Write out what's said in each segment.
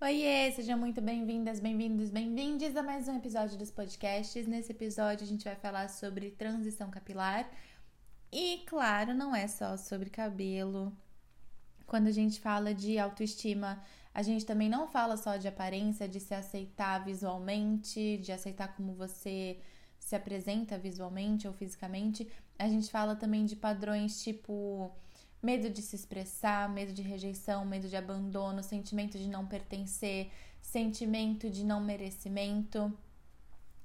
Oiê, sejam muito bem-vindas, bem-vindos, bem-vindes a mais um episódio dos podcasts. Nesse episódio a gente vai falar sobre transição capilar e, claro, não é só sobre cabelo. Quando a gente fala de autoestima, a gente também não fala só de aparência, de se aceitar visualmente, de aceitar como você se apresenta visualmente ou fisicamente. A gente fala também de padrões tipo medo de se expressar, medo de rejeição, medo de abandono, sentimento de não pertencer, sentimento de não merecimento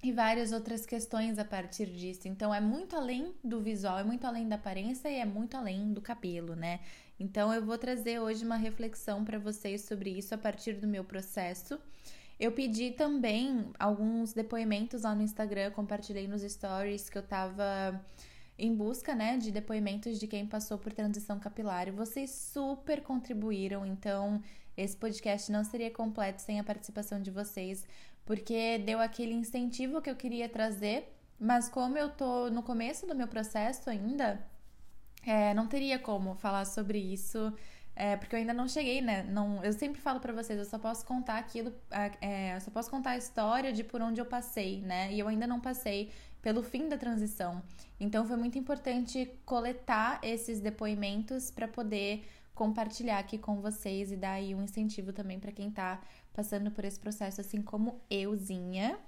e várias outras questões a partir disso. Então é muito além do visual, é muito além da aparência e é muito além do cabelo, né? Então eu vou trazer hoje uma reflexão para vocês sobre isso a partir do meu processo. Eu pedi também alguns depoimentos lá no Instagram, compartilhei nos stories que eu tava em busca, né, de depoimentos de quem passou por transição capilar. E vocês super contribuíram, então esse podcast não seria completo sem a participação de vocês, porque deu aquele incentivo que eu queria trazer, mas como eu tô no começo do meu processo ainda, é, não teria como falar sobre isso. É, porque eu ainda não cheguei, né? Não, eu sempre falo para vocês, eu só posso contar aquilo, é, eu só posso contar a história de por onde eu passei, né? E eu ainda não passei pelo fim da transição. Então foi muito importante coletar esses depoimentos para poder compartilhar aqui com vocês e dar aí um incentivo também para quem está passando por esse processo assim como euzinha.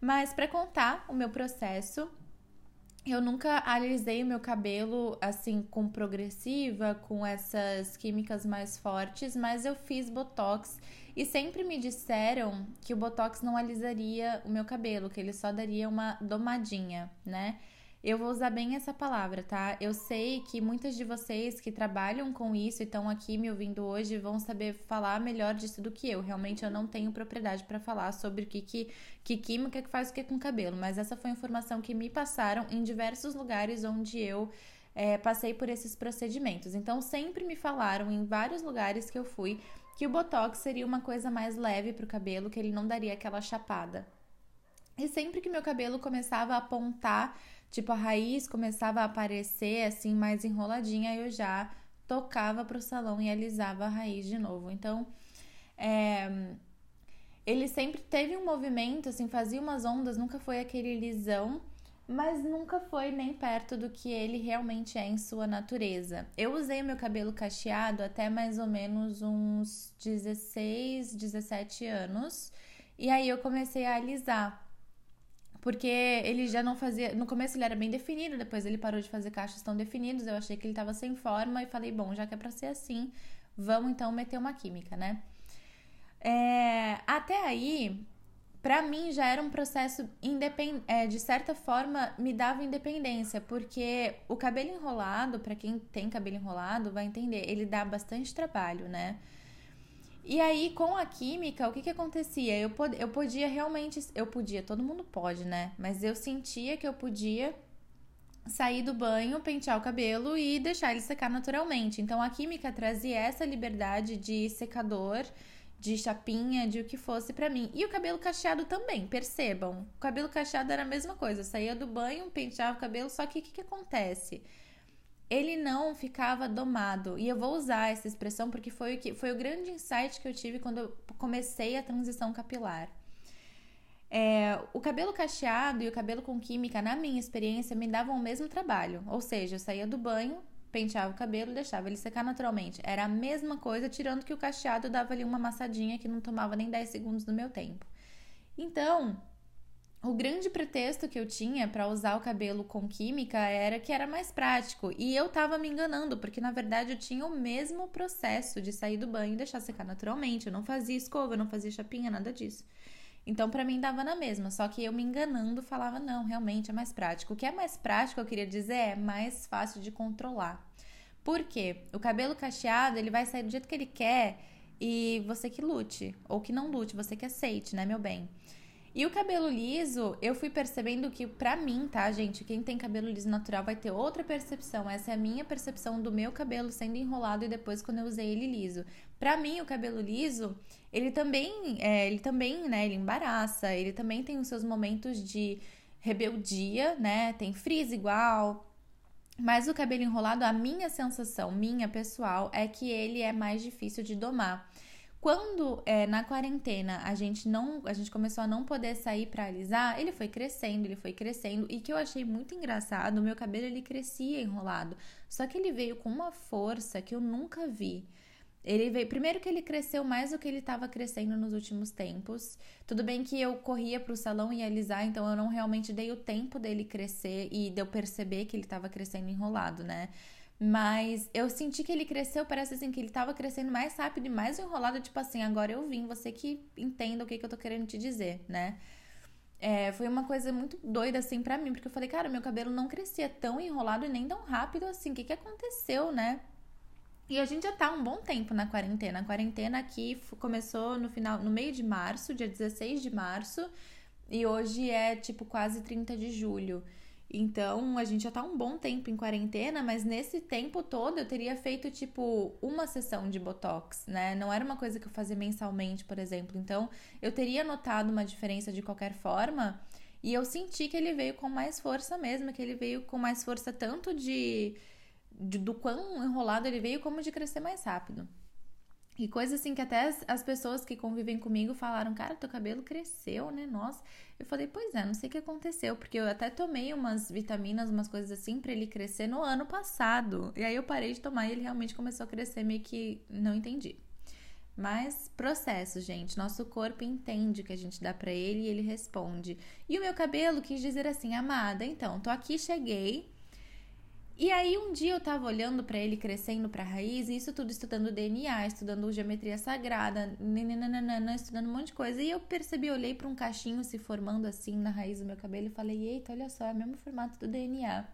Mas para contar o meu processo, eu nunca alisei o meu cabelo assim com progressiva, com essas químicas mais fortes, mas eu fiz botox e sempre me disseram que o botox não alisaria o meu cabelo, que ele só daria uma domadinha, né? Eu vou usar bem essa palavra, tá? Eu sei que muitas de vocês que trabalham com isso e estão aqui me ouvindo hoje vão saber falar melhor disso do que eu. Realmente eu não tenho propriedade para falar sobre o que, que, que química que faz o que com o cabelo, mas essa foi informação que me passaram em diversos lugares onde eu é, passei por esses procedimentos. Então sempre me falaram em vários lugares que eu fui que o botox seria uma coisa mais leve para o cabelo, que ele não daria aquela chapada. E sempre que meu cabelo começava a apontar Tipo, a raiz começava a aparecer assim mais enroladinha, eu já tocava pro salão e alisava a raiz de novo. Então, é, ele sempre teve um movimento, assim, fazia umas ondas, nunca foi aquele lisão, mas nunca foi nem perto do que ele realmente é em sua natureza. Eu usei meu cabelo cacheado até mais ou menos uns 16, 17 anos, e aí eu comecei a alisar porque ele já não fazia. No começo ele era bem definido, depois ele parou de fazer cachos tão definidos. Eu achei que ele estava sem forma e falei, bom, já que é para ser assim, vamos então meter uma química, né? É, até aí, para mim já era um processo independ... É, de certa forma me dava independência, porque o cabelo enrolado, para quem tem cabelo enrolado, vai entender, ele dá bastante trabalho, né? E aí, com a química, o que que acontecia? Eu, pod eu podia realmente. Eu podia, todo mundo pode, né? Mas eu sentia que eu podia sair do banho, pentear o cabelo e deixar ele secar naturalmente. Então, a química trazia essa liberdade de secador, de chapinha, de o que fosse para mim. E o cabelo cacheado também, percebam. O cabelo cacheado era a mesma coisa. Eu saía do banho, penteava o cabelo, só que o que, que acontece? Ele não ficava domado. E eu vou usar essa expressão porque foi o, que, foi o grande insight que eu tive quando eu comecei a transição capilar. É, o cabelo cacheado e o cabelo com química, na minha experiência, me davam o mesmo trabalho. Ou seja, eu saía do banho, penteava o cabelo e deixava ele secar naturalmente. Era a mesma coisa, tirando que o cacheado dava ali uma amassadinha que não tomava nem 10 segundos do meu tempo. Então, o grande pretexto que eu tinha para usar o cabelo com química era que era mais prático. E eu tava me enganando, porque na verdade eu tinha o mesmo processo de sair do banho e deixar secar naturalmente. Eu não fazia escova, eu não fazia chapinha, nada disso. Então, para mim, dava na mesma. Só que eu me enganando, falava, não, realmente é mais prático. O que é mais prático, eu queria dizer, é mais fácil de controlar. Por quê? O cabelo cacheado, ele vai sair do jeito que ele quer e você que lute. Ou que não lute, você que aceite, né, meu bem? E o cabelo liso, eu fui percebendo que, pra mim, tá, gente? Quem tem cabelo liso natural vai ter outra percepção. Essa é a minha percepção do meu cabelo sendo enrolado e depois quando eu usei ele liso. Pra mim, o cabelo liso, ele também, é, ele também, né? Ele embaraça, ele também tem os seus momentos de rebeldia, né? Tem frizz igual. Mas o cabelo enrolado, a minha sensação, minha pessoal, é que ele é mais difícil de domar. Quando é, na quarentena a gente não, a gente começou a não poder sair para alisar, ele foi crescendo, ele foi crescendo e que eu achei muito engraçado, o meu cabelo ele crescia enrolado, só que ele veio com uma força que eu nunca vi. Ele veio, primeiro que ele cresceu mais do que ele estava crescendo nos últimos tempos. Tudo bem que eu corria para o salão e alisar, então eu não realmente dei o tempo dele crescer e de eu perceber que ele estava crescendo enrolado, né? Mas eu senti que ele cresceu, parece assim, que ele tava crescendo mais rápido e mais enrolado, tipo assim, agora eu vim, você que entenda o que, que eu tô querendo te dizer, né? É, foi uma coisa muito doida, assim, para mim, porque eu falei, cara, meu cabelo não crescia tão enrolado e nem tão rápido assim, o que, que aconteceu, né? E a gente já tá um bom tempo na quarentena. A quarentena aqui começou no final, no meio de março, dia 16 de março, e hoje é tipo quase 30 de julho. Então, a gente já tá um bom tempo em quarentena, mas nesse tempo todo eu teria feito, tipo, uma sessão de botox, né? Não era uma coisa que eu fazia mensalmente, por exemplo. Então, eu teria notado uma diferença de qualquer forma. E eu senti que ele veio com mais força mesmo, que ele veio com mais força tanto de, de do quão enrolado ele veio, como de crescer mais rápido. E coisa assim que até as, as, pessoas que convivem comigo falaram, cara, teu cabelo cresceu, né? Nossa. Eu falei, pois é, não sei o que aconteceu, porque eu até tomei umas vitaminas, umas coisas assim para ele crescer no ano passado. E aí eu parei de tomar e ele realmente começou a crescer meio que não entendi. Mas processo, gente. Nosso corpo entende o que a gente dá para ele e ele responde. E o meu cabelo quis dizer assim, amada, então, tô aqui, cheguei, e aí um dia eu tava olhando para ele crescendo para raiz, e isso tudo estudando DNA, estudando geometria sagrada, nananana, estudando um monte de coisa, e eu percebi, olhei para um cachinho se formando assim na raiz do meu cabelo e falei: "Eita, olha só, é o mesmo formato do DNA".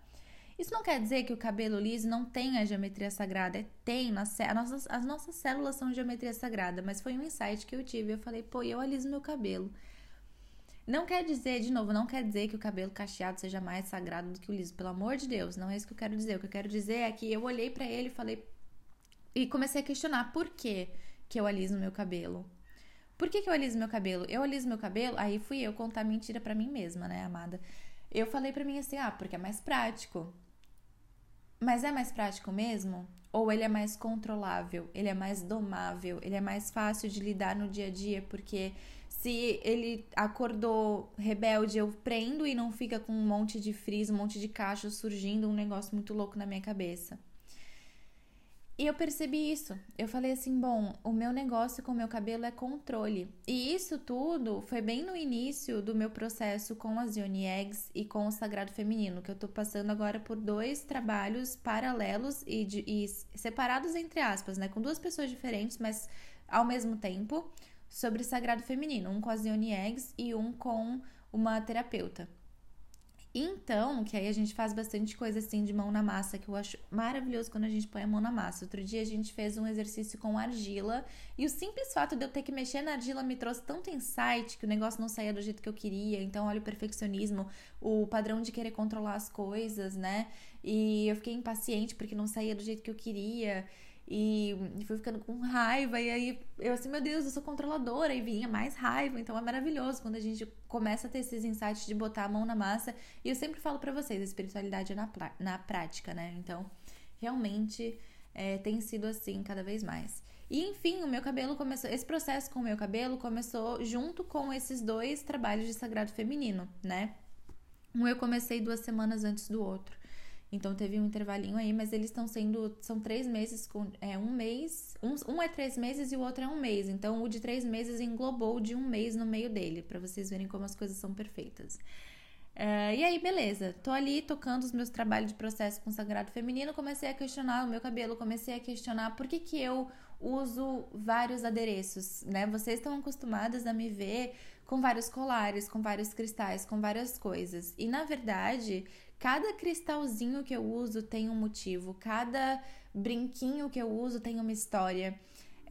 Isso não quer dizer que o cabelo liso não tenha geometria sagrada, é, tem, nas, as, nossas, as nossas células são geometria sagrada, mas foi um insight que eu tive, eu falei: "Pô, eu aliso meu cabelo". Não quer dizer, de novo, não quer dizer que o cabelo cacheado seja mais sagrado do que o liso, pelo amor de Deus, não é isso que eu quero dizer. O que eu quero dizer é que eu olhei para ele e falei e comecei a questionar por que que eu aliso meu cabelo. Por que, que eu aliso meu cabelo? Eu aliso meu cabelo, aí fui eu contar mentira para mim mesma, né, amada? Eu falei para mim assim: "Ah, porque é mais prático". Mas é mais prático mesmo? Ou ele é mais controlável, ele é mais domável, ele é mais fácil de lidar no dia a dia, porque se ele acordou rebelde, eu prendo e não fica com um monte de frizz, um monte de cacho surgindo, um negócio muito louco na minha cabeça. E eu percebi isso. Eu falei assim: bom, o meu negócio com o meu cabelo é controle. E isso tudo foi bem no início do meu processo com as Yoni Eggs e com o Sagrado Feminino, que eu tô passando agora por dois trabalhos paralelos e, de, e separados entre aspas, né? Com duas pessoas diferentes, mas ao mesmo tempo sobre sagrado feminino, um com as Yoni Eggs e um com uma terapeuta. Então, que aí a gente faz bastante coisa assim de mão na massa, que eu acho maravilhoso quando a gente põe a mão na massa. Outro dia a gente fez um exercício com argila e o simples fato de eu ter que mexer na argila me trouxe tanto insight que o negócio não saía do jeito que eu queria. Então, olha o perfeccionismo, o padrão de querer controlar as coisas, né? E eu fiquei impaciente porque não saía do jeito que eu queria. E fui ficando com raiva, e aí eu assim, meu Deus, eu sou controladora, e vinha mais raiva. Então é maravilhoso quando a gente começa a ter esses insights de botar a mão na massa. E eu sempre falo para vocês, a espiritualidade é na, na prática, né? Então, realmente é, tem sido assim cada vez mais. E enfim, o meu cabelo começou. Esse processo com o meu cabelo começou junto com esses dois trabalhos de sagrado feminino, né? Um eu comecei duas semanas antes do outro. Então teve um intervalinho aí, mas eles estão sendo. São três meses com. É um mês. Um, um é três meses e o outro é um mês. Então o de três meses englobou de um mês no meio dele, para vocês verem como as coisas são perfeitas. É, e aí, beleza. Tô ali tocando os meus trabalhos de processo com sagrado feminino. Comecei a questionar o meu cabelo, comecei a questionar por que, que eu uso vários adereços, né? Vocês estão acostumadas a me ver com vários colares, com vários cristais, com várias coisas. E na verdade, Cada cristalzinho que eu uso tem um motivo, cada brinquinho que eu uso tem uma história.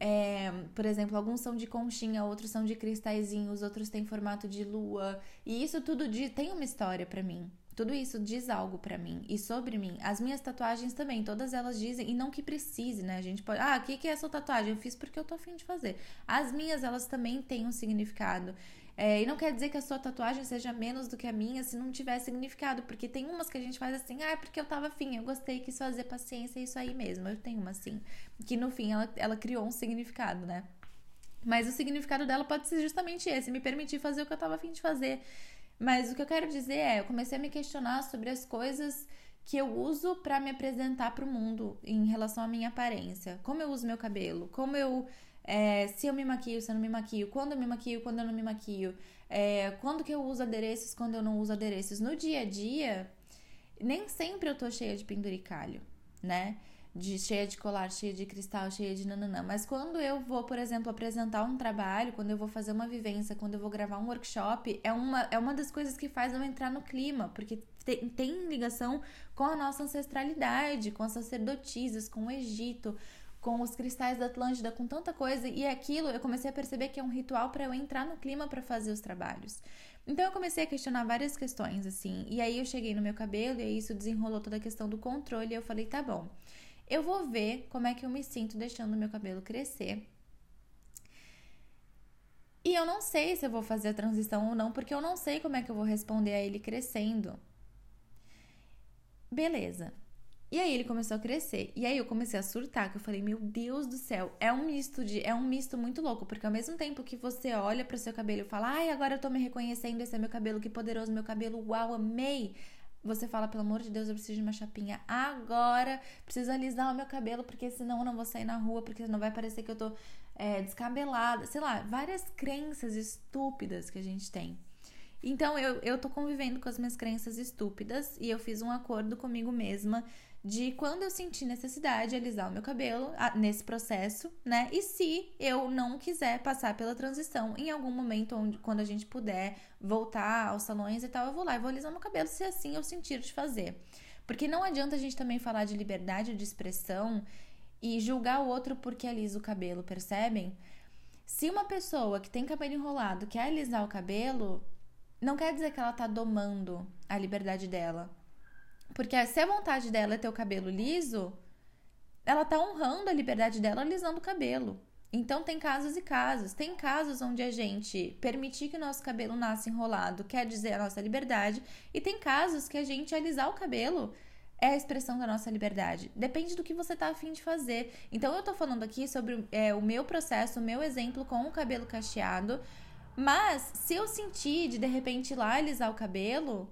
É, por exemplo, alguns são de conchinha, outros são de cristalzinhos, outros têm formato de lua. E isso tudo de, tem uma história para mim. Tudo isso diz algo para mim e sobre mim. As minhas tatuagens também, todas elas dizem, e não que precise, né? A gente pode. Ah, o que, que é essa tatuagem? Eu fiz porque eu tô afim de fazer. As minhas, elas também têm um significado. É, e não quer dizer que a sua tatuagem seja menos do que a minha se não tiver significado, porque tem umas que a gente faz assim, ah, é porque eu tava afim, eu gostei, quis fazer paciência, é isso aí mesmo. Eu tenho uma assim, que no fim ela, ela criou um significado, né? Mas o significado dela pode ser justamente esse, me permitir fazer o que eu tava afim de fazer. Mas o que eu quero dizer é, eu comecei a me questionar sobre as coisas que eu uso para me apresentar para o mundo em relação à minha aparência. Como eu uso meu cabelo, como eu é, se eu me maquio, se eu não me maquio, quando eu me maquio, quando eu não me maquio, é, quando que eu uso adereços, quando eu não uso adereços. No dia a dia, nem sempre eu tô cheia de penduricalho, né? De cheia de colar, cheia de cristal, cheia de nananã. Mas quando eu vou, por exemplo, apresentar um trabalho, quando eu vou fazer uma vivência, quando eu vou gravar um workshop, é uma, é uma das coisas que faz eu entrar no clima, porque tem, tem ligação com a nossa ancestralidade, com as sacerdotisas, com o Egito, com os cristais da Atlântida, com tanta coisa, e aquilo eu comecei a perceber que é um ritual para eu entrar no clima para fazer os trabalhos. Então eu comecei a questionar várias questões assim, e aí eu cheguei no meu cabelo e aí isso desenrolou toda a questão do controle, e eu falei, tá bom. Eu vou ver como é que eu me sinto deixando o meu cabelo crescer. E eu não sei se eu vou fazer a transição ou não, porque eu não sei como é que eu vou responder a ele crescendo. Beleza. E aí ele começou a crescer. E aí eu comecei a surtar, que eu falei, meu Deus do céu, é um misto de. É um misto muito louco, porque ao mesmo tempo que você olha para seu cabelo e fala, ai, agora eu tô me reconhecendo, esse é meu cabelo, que poderoso meu cabelo, uau, amei. Você fala, pelo amor de Deus, eu preciso de uma chapinha agora, preciso alisar o meu cabelo, porque senão eu não vou sair na rua, porque senão vai parecer que eu tô é, descabelada. Sei lá, várias crenças estúpidas que a gente tem. Então eu, eu tô convivendo com as minhas crenças estúpidas e eu fiz um acordo comigo mesma de quando eu sentir necessidade alisar o meu cabelo nesse processo, né? E se eu não quiser passar pela transição em algum momento onde quando a gente puder voltar aos salões e tal, eu vou lá e vou alisar meu cabelo se assim eu sentir de fazer. Porque não adianta a gente também falar de liberdade de expressão e julgar o outro porque alisa o cabelo, percebem? Se uma pessoa que tem cabelo enrolado quer alisar o cabelo, não quer dizer que ela tá domando a liberdade dela porque se a vontade dela é ter o cabelo liso, ela tá honrando a liberdade dela alisando o cabelo. Então tem casos e casos. Tem casos onde a gente permitir que o nosso cabelo nasça enrolado quer dizer a nossa liberdade, e tem casos que a gente alisar o cabelo é a expressão da nossa liberdade. Depende do que você tá afim de fazer. Então eu tô falando aqui sobre é, o meu processo, o meu exemplo com o cabelo cacheado. Mas se eu sentir de de repente ir lá alisar o cabelo,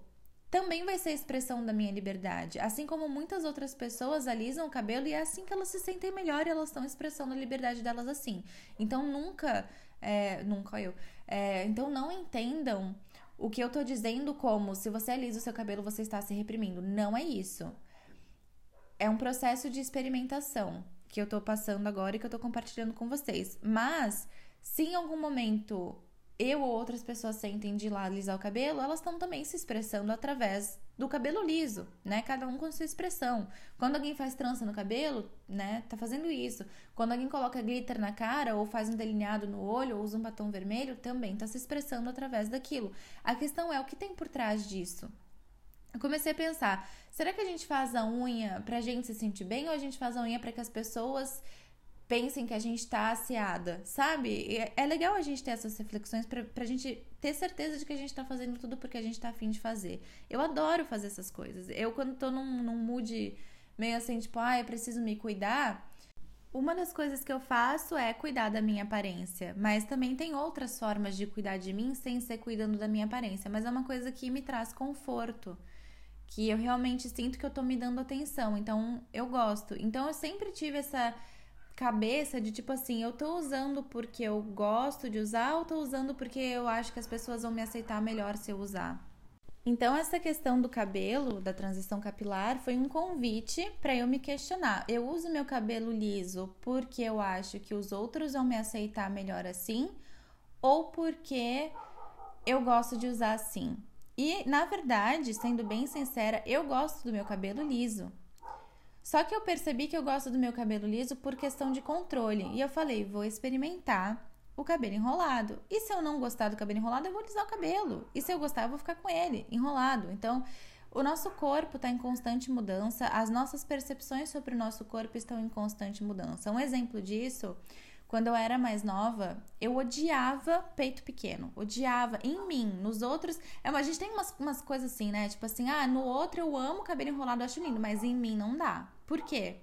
também vai ser expressão da minha liberdade. Assim como muitas outras pessoas alisam o cabelo e é assim que elas se sentem melhor e elas estão expressando a liberdade delas assim. Então nunca, é, nunca eu. É, então não entendam o que eu tô dizendo como se você alisa o seu cabelo você está se reprimindo. Não é isso. É um processo de experimentação que eu tô passando agora e que eu tô compartilhando com vocês. Mas se em algum momento eu ou outras pessoas sentem de lá alisar o cabelo, elas estão também se expressando através do cabelo liso, né? Cada um com sua expressão. Quando alguém faz trança no cabelo, né, tá fazendo isso. Quando alguém coloca glitter na cara ou faz um delineado no olho ou usa um batom vermelho, também tá se expressando através daquilo. A questão é o que tem por trás disso. Eu comecei a pensar, será que a gente faz a unha pra gente se sentir bem ou a gente faz a unha para que as pessoas pensem que a gente tá aciada, sabe? É legal a gente ter essas reflexões pra, pra gente ter certeza de que a gente tá fazendo tudo porque a gente tá afim de fazer. Eu adoro fazer essas coisas. Eu, quando tô num, num mood meio assim, tipo, ah, preciso me cuidar. Uma das coisas que eu faço é cuidar da minha aparência, mas também tem outras formas de cuidar de mim sem ser cuidando da minha aparência, mas é uma coisa que me traz conforto, que eu realmente sinto que eu tô me dando atenção, então eu gosto. Então eu sempre tive essa cabeça de tipo assim, eu tô usando porque eu gosto de usar ou tô usando porque eu acho que as pessoas vão me aceitar melhor se eu usar. Então essa questão do cabelo, da transição capilar, foi um convite para eu me questionar. Eu uso meu cabelo liso porque eu acho que os outros vão me aceitar melhor assim ou porque eu gosto de usar assim. E na verdade, sendo bem sincera, eu gosto do meu cabelo liso. Só que eu percebi que eu gosto do meu cabelo liso por questão de controle. E eu falei, vou experimentar o cabelo enrolado. E se eu não gostar do cabelo enrolado, eu vou alisar o cabelo. E se eu gostar, eu vou ficar com ele enrolado. Então, o nosso corpo está em constante mudança, as nossas percepções sobre o nosso corpo estão em constante mudança. Um exemplo disso, quando eu era mais nova, eu odiava peito pequeno, odiava em mim, nos outros. É, a gente tem umas, umas coisas assim, né? Tipo assim, ah, no outro eu amo cabelo enrolado, acho lindo, mas em mim não dá. Por quê?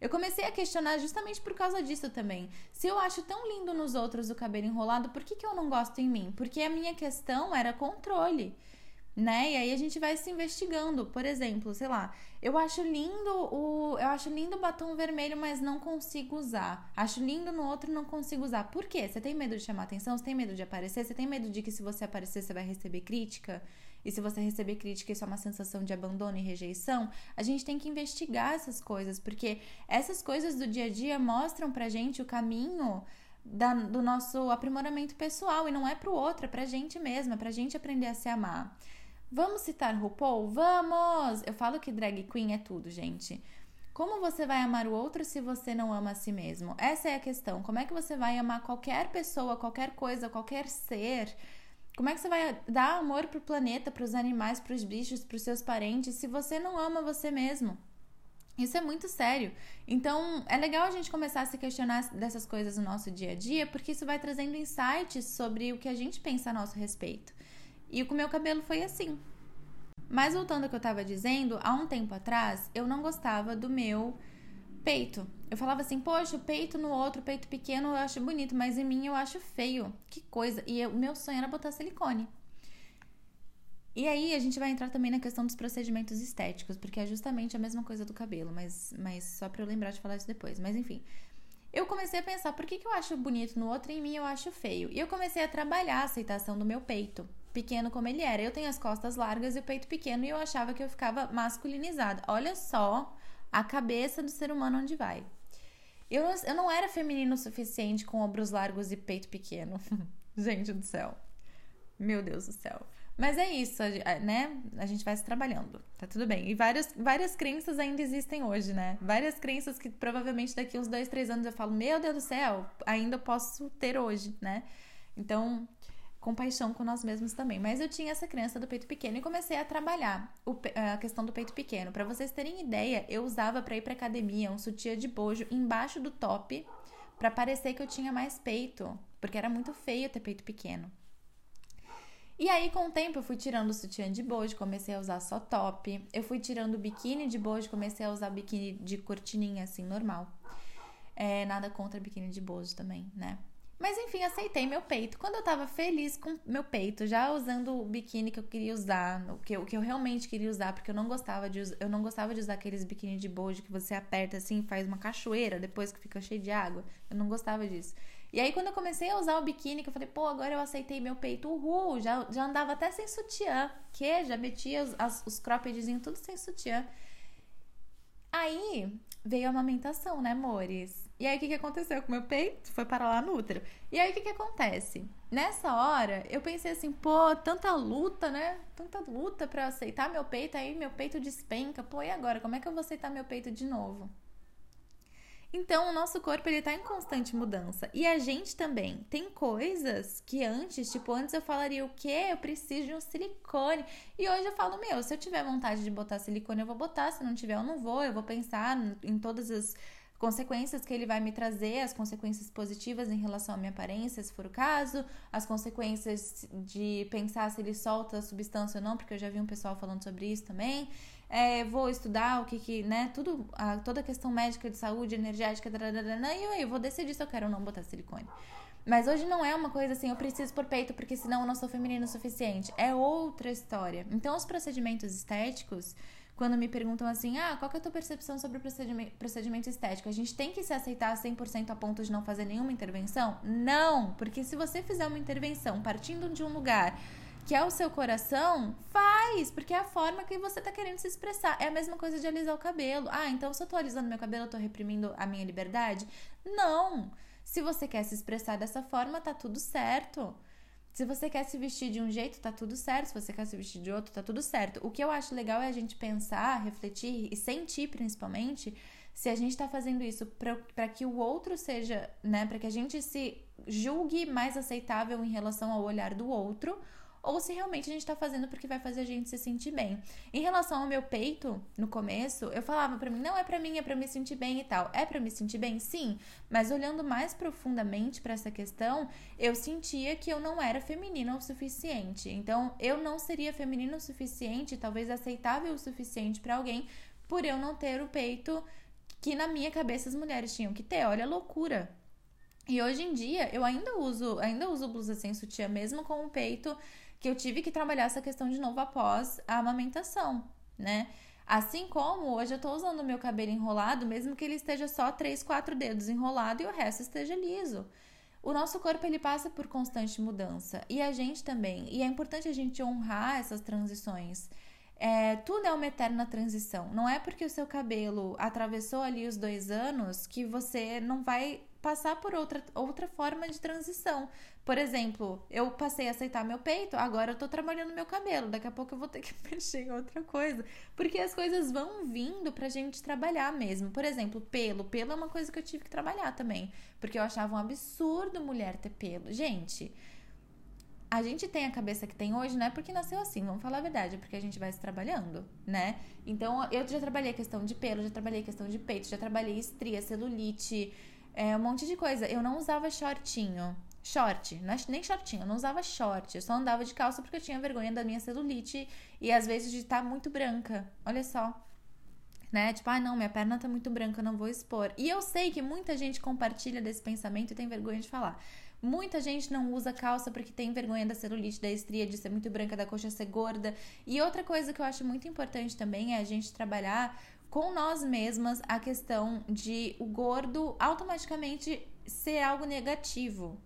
Eu comecei a questionar justamente por causa disso também. Se eu acho tão lindo nos outros o cabelo enrolado, por que, que eu não gosto em mim? Porque a minha questão era controle né? E aí a gente vai se investigando. Por exemplo, sei lá, eu acho lindo o eu acho lindo o batom vermelho, mas não consigo usar. Acho lindo no outro, não consigo usar. Por quê? Você tem medo de chamar atenção? Você tem medo de aparecer? Você tem medo de que se você aparecer você vai receber crítica? E se você receber crítica, isso é uma sensação de abandono e rejeição? A gente tem que investigar essas coisas, porque essas coisas do dia a dia mostram pra gente o caminho da, do nosso aprimoramento pessoal e não é pro outro, é pra gente mesma, é pra gente aprender a se amar. Vamos citar RuPaul? Vamos! Eu falo que drag queen é tudo, gente. Como você vai amar o outro se você não ama a si mesmo? Essa é a questão. Como é que você vai amar qualquer pessoa, qualquer coisa, qualquer ser? Como é que você vai dar amor pro planeta, pros animais, pros bichos, pros seus parentes, se você não ama você mesmo? Isso é muito sério. Então, é legal a gente começar a se questionar dessas coisas no nosso dia a dia, porque isso vai trazendo insights sobre o que a gente pensa a nosso respeito. E com o meu cabelo foi assim. Mas voltando ao que eu tava dizendo, há um tempo atrás eu não gostava do meu peito. Eu falava assim, poxa, peito no outro, peito pequeno eu acho bonito, mas em mim eu acho feio. Que coisa. E o meu sonho era botar silicone. E aí a gente vai entrar também na questão dos procedimentos estéticos, porque é justamente a mesma coisa do cabelo, mas, mas só pra eu lembrar de falar isso depois. Mas enfim. Eu comecei a pensar, por que, que eu acho bonito no outro e em mim eu acho feio? E eu comecei a trabalhar a aceitação do meu peito pequeno como ele era. Eu tenho as costas largas e o peito pequeno e eu achava que eu ficava masculinizada. Olha só a cabeça do ser humano onde vai. Eu, eu não era feminino o suficiente com ombros largos e peito pequeno. Gente do céu. Meu Deus do céu. Mas é isso, né? A gente vai se trabalhando, tá tudo bem. E várias, várias crenças ainda existem hoje, né? Várias crenças que provavelmente daqui uns dois, três anos eu falo, meu Deus do céu, ainda posso ter hoje, né? Então, compaixão com nós mesmos também. Mas eu tinha essa crença do peito pequeno e comecei a trabalhar a questão do peito pequeno. Para vocês terem ideia, eu usava para ir para academia um sutiã de bojo embaixo do top para parecer que eu tinha mais peito, porque era muito feio ter peito pequeno. E aí, com o tempo, eu fui tirando o sutiã de bojo, comecei a usar só top. Eu fui tirando o biquíni de bojo, comecei a usar biquíni de cortininha, assim, normal. É, nada contra biquíni de bojo também, né? Mas enfim, aceitei meu peito. Quando eu tava feliz com meu peito, já usando o biquíni que eu queria usar, o que eu, que eu realmente queria usar, porque eu não gostava de eu não gostava de usar aqueles biquíni de bojo que você aperta assim, faz uma cachoeira depois que fica cheio de água. Eu não gostava disso. E aí quando eu comecei a usar o biquíni, que eu falei, pô, agora eu aceitei meu peito, uhul, já, já andava até sem sutiã, que já metia os, as, os croppedzinhos tudo sem sutiã. Aí veio a amamentação, né, amores? E aí, o que, que aconteceu com o meu peito? Foi para lá no útero. E aí, o que, que acontece? Nessa hora, eu pensei assim, pô, tanta luta, né? Tanta luta para aceitar meu peito, aí meu peito despenca. Pô, e agora? Como é que eu vou aceitar meu peito de novo? Então, o nosso corpo ele tá em constante mudança. E a gente também. Tem coisas que antes, tipo, antes eu falaria o quê? Eu preciso de um silicone. E hoje eu falo, meu, se eu tiver vontade de botar silicone, eu vou botar. Se não tiver, eu não vou. Eu vou pensar em todas as consequências que ele vai me trazer, as consequências positivas em relação à minha aparência, se for o caso, as consequências de pensar se ele solta a substância ou não, porque eu já vi um pessoal falando sobre isso também. É, vou estudar o que que, né, tudo, a, toda a questão médica de saúde, energética, e aí eu vou decidir se eu quero ou não botar silicone. Mas hoje não é uma coisa assim, eu preciso por peito porque senão eu não sou feminino o suficiente. É outra história. Então, os procedimentos estéticos, quando me perguntam assim, ah, qual é a tua percepção sobre o procedimento, procedimento estético? A gente tem que se aceitar 100% a ponto de não fazer nenhuma intervenção? Não, porque se você fizer uma intervenção partindo de um lugar que é o seu coração, faz, porque é a forma que você tá querendo se expressar. É a mesma coisa de alisar o cabelo. Ah, então se eu tô alisando meu cabelo, eu tô reprimindo a minha liberdade? Não. Se você quer se expressar dessa forma, tá tudo certo. Se você quer se vestir de um jeito, tá tudo certo. Se você quer se vestir de outro, tá tudo certo. O que eu acho legal é a gente pensar, refletir e sentir principalmente se a gente tá fazendo isso para que o outro seja, né, para que a gente se julgue mais aceitável em relação ao olhar do outro ou se realmente a gente tá fazendo porque vai fazer a gente se sentir bem. Em relação ao meu peito, no começo, eu falava para mim, não é para mim, é para me sentir bem e tal. É para me sentir bem? Sim, mas olhando mais profundamente para essa questão, eu sentia que eu não era feminina o suficiente. Então, eu não seria feminina o suficiente, talvez aceitável o suficiente para alguém, por eu não ter o peito que na minha cabeça as mulheres tinham que ter. Olha a loucura. E hoje em dia eu ainda uso, ainda uso blusa sem sutiã mesmo com o peito, que eu tive que trabalhar essa questão de novo após a amamentação, né? Assim como hoje eu tô usando o meu cabelo enrolado, mesmo que ele esteja só três, quatro dedos enrolado e o resto esteja liso. O nosso corpo ele passa por constante mudança e a gente também. E é importante a gente honrar essas transições. É, tudo é uma eterna transição. Não é porque o seu cabelo atravessou ali os dois anos que você não vai passar por outra, outra forma de transição. Por exemplo, eu passei a aceitar meu peito, agora eu tô trabalhando meu cabelo, daqui a pouco eu vou ter que mexer em outra coisa. Porque as coisas vão vindo pra gente trabalhar mesmo. Por exemplo, pelo. Pelo é uma coisa que eu tive que trabalhar também. Porque eu achava um absurdo mulher ter pelo. Gente, a gente tem a cabeça que tem hoje, não é porque nasceu assim, vamos falar a verdade, é porque a gente vai se trabalhando, né? Então, eu já trabalhei questão de pelo, já trabalhei questão de peito, já trabalhei estria, celulite, é, um monte de coisa. Eu não usava shortinho. Short, é nem shortinho, eu não usava short. Eu só andava de calça porque eu tinha vergonha da minha celulite e às vezes de estar tá muito branca. Olha só. Né? Tipo, ah, não, minha perna tá muito branca, eu não vou expor. E eu sei que muita gente compartilha desse pensamento e tem vergonha de falar. Muita gente não usa calça porque tem vergonha da celulite, da estria, de ser muito branca, da coxa ser gorda. E outra coisa que eu acho muito importante também é a gente trabalhar com nós mesmas a questão de o gordo automaticamente ser algo negativo.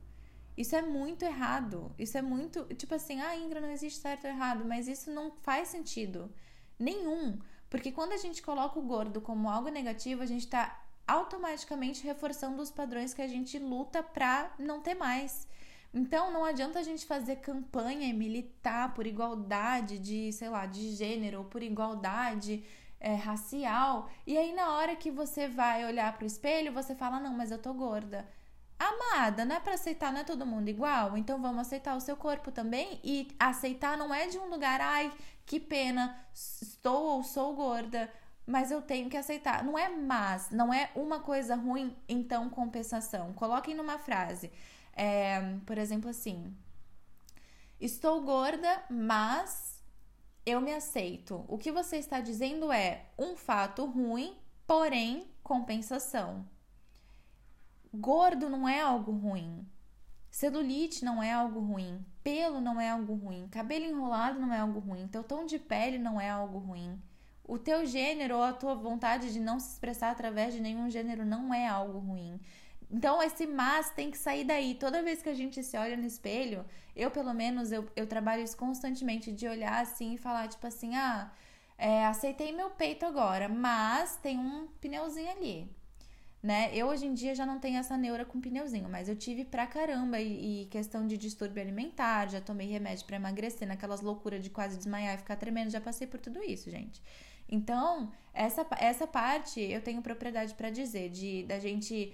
Isso é muito errado. Isso é muito. Tipo assim, ah, Ingra, não existe certo ou errado, mas isso não faz sentido nenhum. Porque quando a gente coloca o gordo como algo negativo, a gente tá automaticamente reforçando os padrões que a gente luta pra não ter mais. Então não adianta a gente fazer campanha e militar por igualdade de, sei lá, de gênero, ou por igualdade é, racial. E aí, na hora que você vai olhar pro espelho, você fala: Não, mas eu tô gorda. Amada, não é para aceitar, não é todo mundo igual? Então vamos aceitar o seu corpo também. E aceitar não é de um lugar, ai, que pena, estou ou sou gorda, mas eu tenho que aceitar. Não é mas, não é uma coisa ruim, então compensação. Coloquem numa frase, é, por exemplo, assim: Estou gorda, mas eu me aceito. O que você está dizendo é um fato ruim, porém compensação. Gordo não é algo ruim. Celulite não é algo ruim. Pelo não é algo ruim. Cabelo enrolado não é algo ruim. Teu tom de pele não é algo ruim. O teu gênero ou a tua vontade de não se expressar através de nenhum gênero não é algo ruim. Então, esse mas tem que sair daí. Toda vez que a gente se olha no espelho, eu, pelo menos, eu, eu trabalho isso constantemente, de olhar assim e falar, tipo assim, ah, é, aceitei meu peito agora, mas tem um pneuzinho ali. Né? Eu hoje em dia já não tenho essa neura com pneuzinho, mas eu tive pra caramba e, e questão de distúrbio alimentar, já tomei remédio para emagrecer, naquelas loucuras de quase desmaiar e ficar tremendo, já passei por tudo isso, gente. Então, essa, essa parte eu tenho propriedade para dizer, de da gente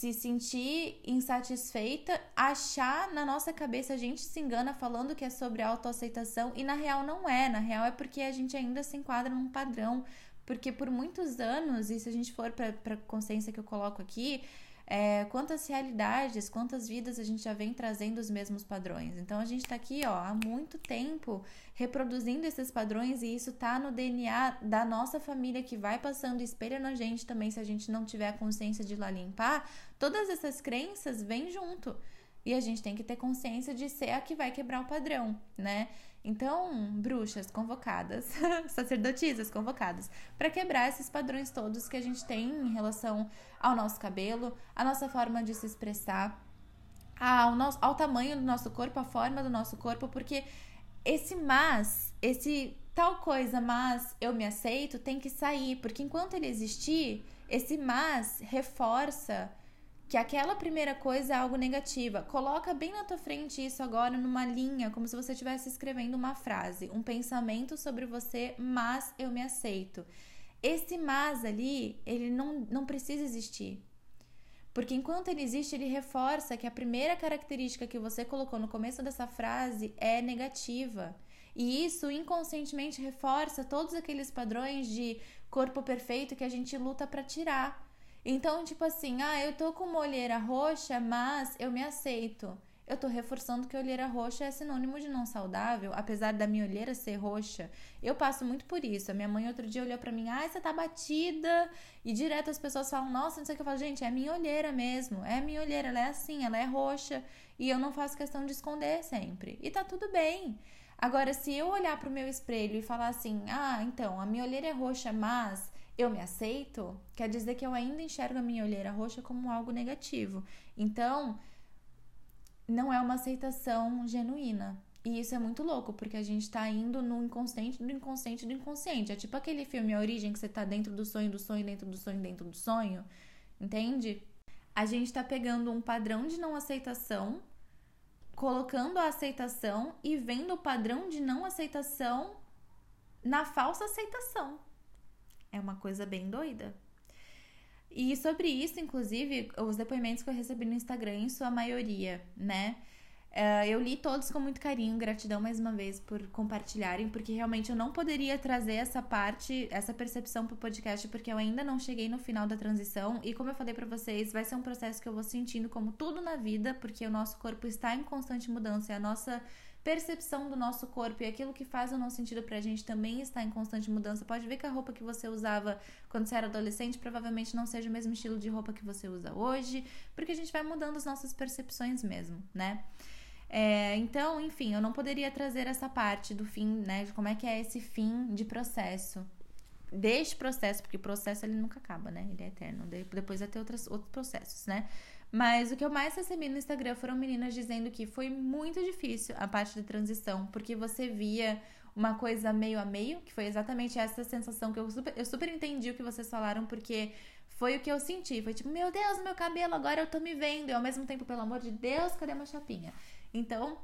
se sentir insatisfeita, achar na nossa cabeça a gente se engana falando que é sobre autoaceitação e na real não é, na real é porque a gente ainda se enquadra num padrão, porque por muitos anos, e se a gente for para a consciência que eu coloco aqui, é, quantas realidades, quantas vidas a gente já vem trazendo os mesmos padrões. Então a gente está aqui ó, há muito tempo reproduzindo esses padrões e isso tá no DNA da nossa família que vai passando espelha na gente também se a gente não tiver a consciência de ir lá limpar. Todas essas crenças vêm junto. E a gente tem que ter consciência de ser a que vai quebrar o padrão, né? Então, bruxas convocadas, sacerdotisas convocadas, para quebrar esses padrões todos que a gente tem em relação ao nosso cabelo, a nossa forma de se expressar, ao, nosso, ao tamanho do nosso corpo, a forma do nosso corpo, porque esse mas, esse tal coisa, mas eu me aceito, tem que sair, porque enquanto ele existir, esse mas reforça que aquela primeira coisa é algo negativa. Coloca bem na tua frente isso agora numa linha, como se você estivesse escrevendo uma frase, um pensamento sobre você, mas eu me aceito. Esse mas ali, ele não, não precisa existir. Porque enquanto ele existe, ele reforça que a primeira característica que você colocou no começo dessa frase é negativa. E isso inconscientemente reforça todos aqueles padrões de corpo perfeito que a gente luta para tirar. Então, tipo assim, ah, eu tô com uma olheira roxa, mas eu me aceito. eu tô reforçando que olheira roxa é sinônimo de não saudável, apesar da minha olheira ser roxa. Eu passo muito por isso. A minha mãe outro dia olhou para mim, ai, você tá batida. E direto as pessoas falam, nossa, não sei o que eu falo, gente, é minha olheira mesmo. É minha olheira, ela é assim, ela é roxa. E eu não faço questão de esconder sempre. E tá tudo bem. Agora, se eu olhar pro meu espelho e falar assim, ah, então, a minha olheira é roxa, mas eu me aceito, quer dizer que eu ainda enxergo a minha olheira roxa como algo negativo. Então, não é uma aceitação genuína. E isso é muito louco, porque a gente tá indo no inconsciente do inconsciente do inconsciente. É tipo aquele filme A Origem, que você tá dentro do sonho, do sonho, dentro do sonho, dentro do sonho. Entende? A gente tá pegando um padrão de não aceitação, colocando a aceitação e vendo o padrão de não aceitação na falsa aceitação. É uma coisa bem doida. E sobre isso, inclusive, os depoimentos que eu recebi no Instagram, em sua maioria, né? Uh, eu li todos com muito carinho, gratidão mais uma vez por compartilharem, porque realmente eu não poderia trazer essa parte, essa percepção pro podcast, porque eu ainda não cheguei no final da transição. E como eu falei para vocês, vai ser um processo que eu vou sentindo como tudo na vida, porque o nosso corpo está em constante mudança, e a nossa percepção do nosso corpo e aquilo que faz ou não sentido pra gente também está em constante mudança. Pode ver que a roupa que você usava quando você era adolescente provavelmente não seja o mesmo estilo de roupa que você usa hoje, porque a gente vai mudando as nossas percepções mesmo, né? É, então, enfim, eu não poderia trazer essa parte do fim, né? De como é que é esse fim de processo. Deste processo, porque o processo ele nunca acaba, né? Ele é eterno. Depois vai ter outras, outros processos, né? Mas o que eu mais recebi no Instagram foram meninas dizendo que foi muito difícil a parte de transição, porque você via uma coisa meio a meio, que foi exatamente essa sensação que eu super, eu super entendi o que vocês falaram, porque foi o que eu senti. Foi tipo, meu Deus, meu cabelo, agora eu tô me vendo. E ao mesmo tempo, pelo amor de Deus, cadê uma chapinha? Então,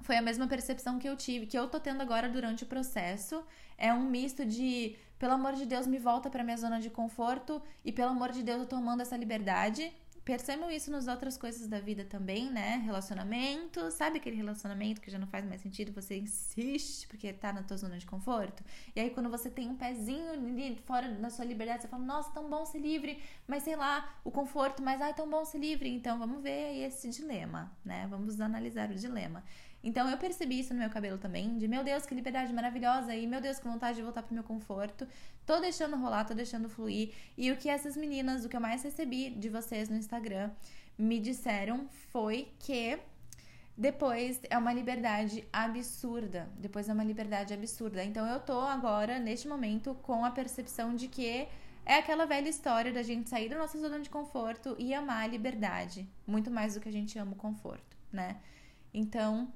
foi a mesma percepção que eu tive, que eu tô tendo agora durante o processo. É um misto de, pelo amor de Deus, me volta pra minha zona de conforto e pelo amor de Deus, eu tô tomando essa liberdade percebam isso nas outras coisas da vida também, né? Relacionamento, sabe aquele relacionamento que já não faz mais sentido, você insiste porque tá na tua zona de conforto? E aí quando você tem um pezinho fora da sua liberdade, você fala, nossa, tão bom ser livre, mas sei lá, o conforto, mas ai, tão bom ser livre. Então vamos ver aí esse dilema, né? Vamos analisar o dilema. Então eu percebi isso no meu cabelo também, de meu Deus, que liberdade maravilhosa e meu Deus, que vontade de voltar pro meu conforto. Tô deixando rolar, tô deixando fluir. E o que essas meninas, o que eu mais recebi de vocês no Instagram, me disseram foi que depois é uma liberdade absurda. Depois é uma liberdade absurda. Então eu tô agora, neste momento, com a percepção de que é aquela velha história da gente sair da nossa zona de conforto e amar a liberdade. Muito mais do que a gente ama o conforto, né? Então,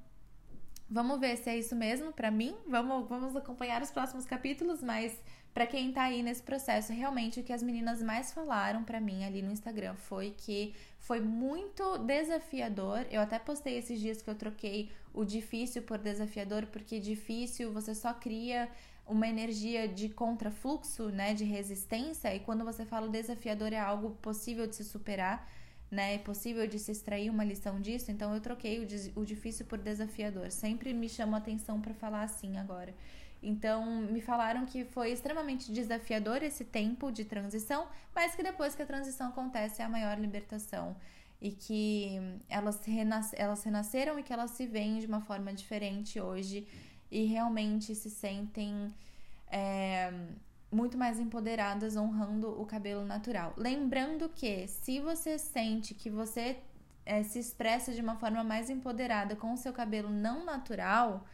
Vamos ver se é isso mesmo para mim. Vamos, vamos acompanhar os próximos capítulos, mas para quem tá aí nesse processo, realmente o que as meninas mais falaram para mim ali no Instagram foi que foi muito desafiador. Eu até postei esses dias que eu troquei o difícil por desafiador, porque difícil você só cria uma energia de contrafluxo, né, de resistência, e quando você fala desafiador é algo possível de se superar né? É possível de se extrair uma lição disso, então eu troquei o, o difícil por desafiador. Sempre me chamou atenção para falar assim agora. Então, me falaram que foi extremamente desafiador esse tempo de transição, mas que depois que a transição acontece é a maior libertação. E que elas, renas elas renasceram e que elas se veem de uma forma diferente hoje e realmente se sentem. É, muito mais empoderadas honrando o cabelo natural. Lembrando que se você sente que você é, se expressa de uma forma mais empoderada com o seu cabelo não natural,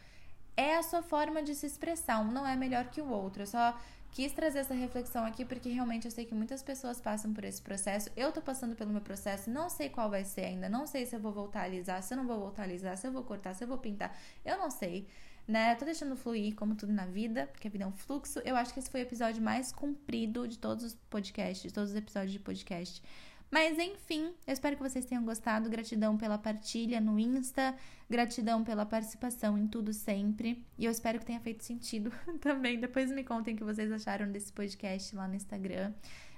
é a sua forma de se expressar, um não é melhor que o outro. Eu só quis trazer essa reflexão aqui porque realmente eu sei que muitas pessoas passam por esse processo. Eu tô passando pelo meu processo, não sei qual vai ser ainda, não sei se eu vou voltar a alisar, se eu não vou voltar a alisar, se eu vou cortar, se eu vou pintar, eu não sei né? Tô deixando fluir, como tudo na vida, porque a vida é um fluxo. Eu acho que esse foi o episódio mais comprido de todos os podcasts, de todos os episódios de podcast. Mas enfim, eu espero que vocês tenham gostado. Gratidão pela partilha no Insta, gratidão pela participação em tudo sempre. E eu espero que tenha feito sentido também. Depois me contem o que vocês acharam desse podcast lá no Instagram.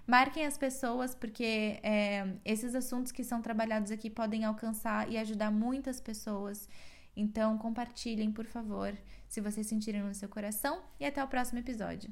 Marquem as pessoas, porque é, esses assuntos que são trabalhados aqui podem alcançar e ajudar muitas pessoas. Então, compartilhem, por favor, se vocês sentirem no seu coração. E até o próximo episódio.